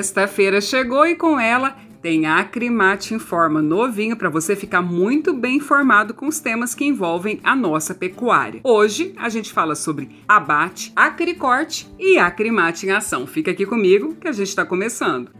Sexta-feira chegou e com ela tem Acrimate Informa novinho para você ficar muito bem informado com os temas que envolvem a nossa pecuária. Hoje a gente fala sobre abate, acricorte e acrimate em ação. Fica aqui comigo que a gente está começando.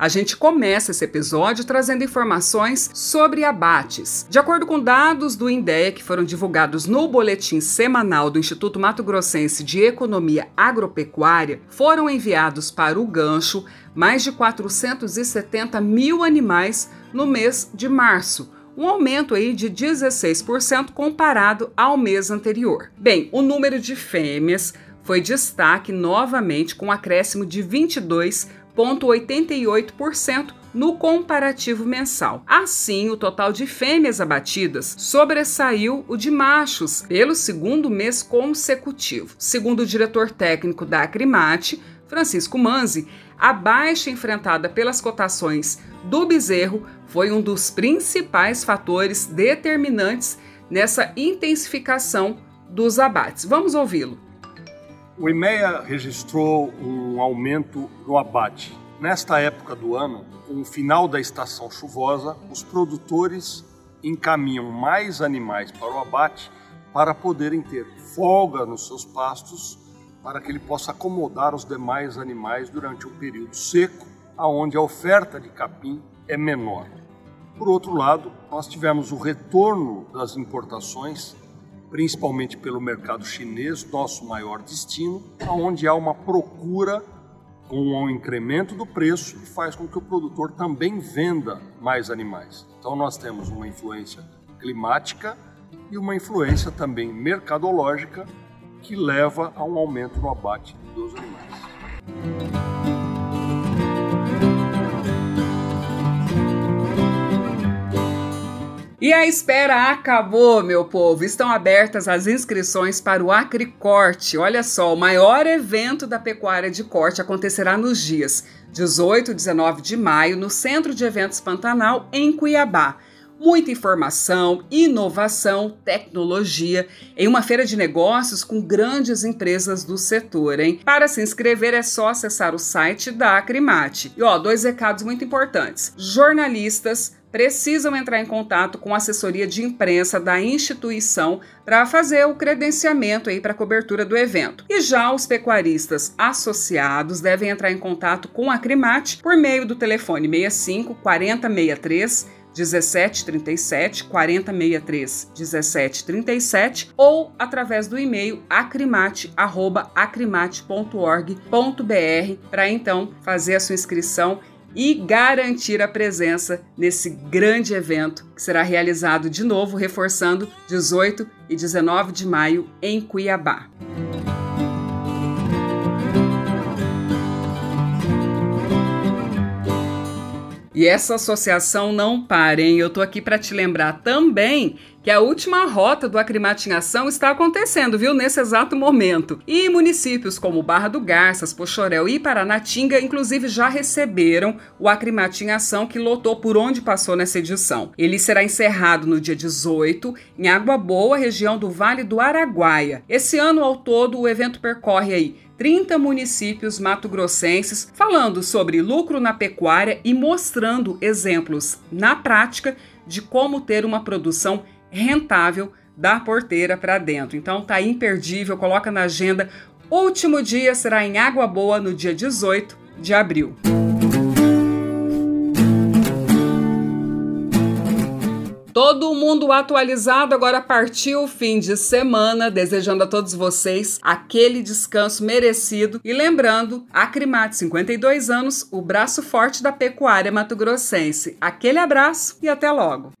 A gente começa esse episódio trazendo informações sobre abates. De acordo com dados do INDEA que foram divulgados no boletim semanal do Instituto Mato Grossense de Economia Agropecuária, foram enviados para o gancho mais de 470 mil animais no mês de março um aumento aí de 16% comparado ao mês anterior. Bem, o número de fêmeas foi destaque novamente com um acréscimo de 22 0,88% no comparativo mensal. Assim, o total de fêmeas abatidas sobressaiu o de machos pelo segundo mês consecutivo. Segundo o diretor técnico da Acrimate, Francisco Manzi, a baixa enfrentada pelas cotações do bezerro foi um dos principais fatores determinantes nessa intensificação dos abates. Vamos ouvi-lo. O IMEA registrou um aumento no abate. Nesta época do ano, com o final da estação chuvosa, os produtores encaminham mais animais para o abate para poderem ter folga nos seus pastos, para que ele possa acomodar os demais animais durante o período seco, aonde a oferta de capim é menor. Por outro lado, nós tivemos o retorno das importações principalmente pelo mercado chinês, nosso maior destino, onde há uma procura com um incremento do preço que faz com que o produtor também venda mais animais. Então nós temos uma influência climática e uma influência também mercadológica que leva a um aumento no abate dos animais. E a espera acabou, meu povo. Estão abertas as inscrições para o Acricorte. Olha só, o maior evento da pecuária de corte acontecerá nos dias 18 e 19 de maio no Centro de Eventos Pantanal, em Cuiabá. Muita informação, inovação, tecnologia em uma feira de negócios com grandes empresas do setor, hein? Para se inscrever é só acessar o site da Acrimate. E ó, dois recados muito importantes. Jornalistas precisam entrar em contato com a assessoria de imprensa da instituição para fazer o credenciamento aí para a cobertura do evento. E já os pecuaristas associados devem entrar em contato com a Crimate por meio do telefone 65 4063 1737 4063 1737 ou através do e-mail acrimate@acrimate.org.br para então fazer a sua inscrição e garantir a presença nesse grande evento que será realizado de novo, reforçando 18 e 19 de maio em Cuiabá. E essa associação não para, hein? Eu tô aqui para te lembrar também que a última rota do Acrimatização está acontecendo, viu, nesse exato momento. E municípios como Barra do Garças, Pochorel e Paranatinga, inclusive, já receberam o Acrimatização que lotou por onde passou nessa edição. Ele será encerrado no dia 18, em Água Boa, região do Vale do Araguaia. Esse ano, ao todo, o evento percorre aí 30 municípios mato-grossenses falando sobre lucro na pecuária e mostrando exemplos na prática de como ter uma produção rentável da porteira para dentro. Então tá imperdível, coloca na agenda. Último dia será em Água Boa no dia 18 de abril. Todo mundo atualizado, agora partiu o fim de semana, desejando a todos vocês aquele descanso merecido e lembrando, Acrimate 52 anos, o braço forte da pecuária mato-grossense. Aquele abraço e até logo.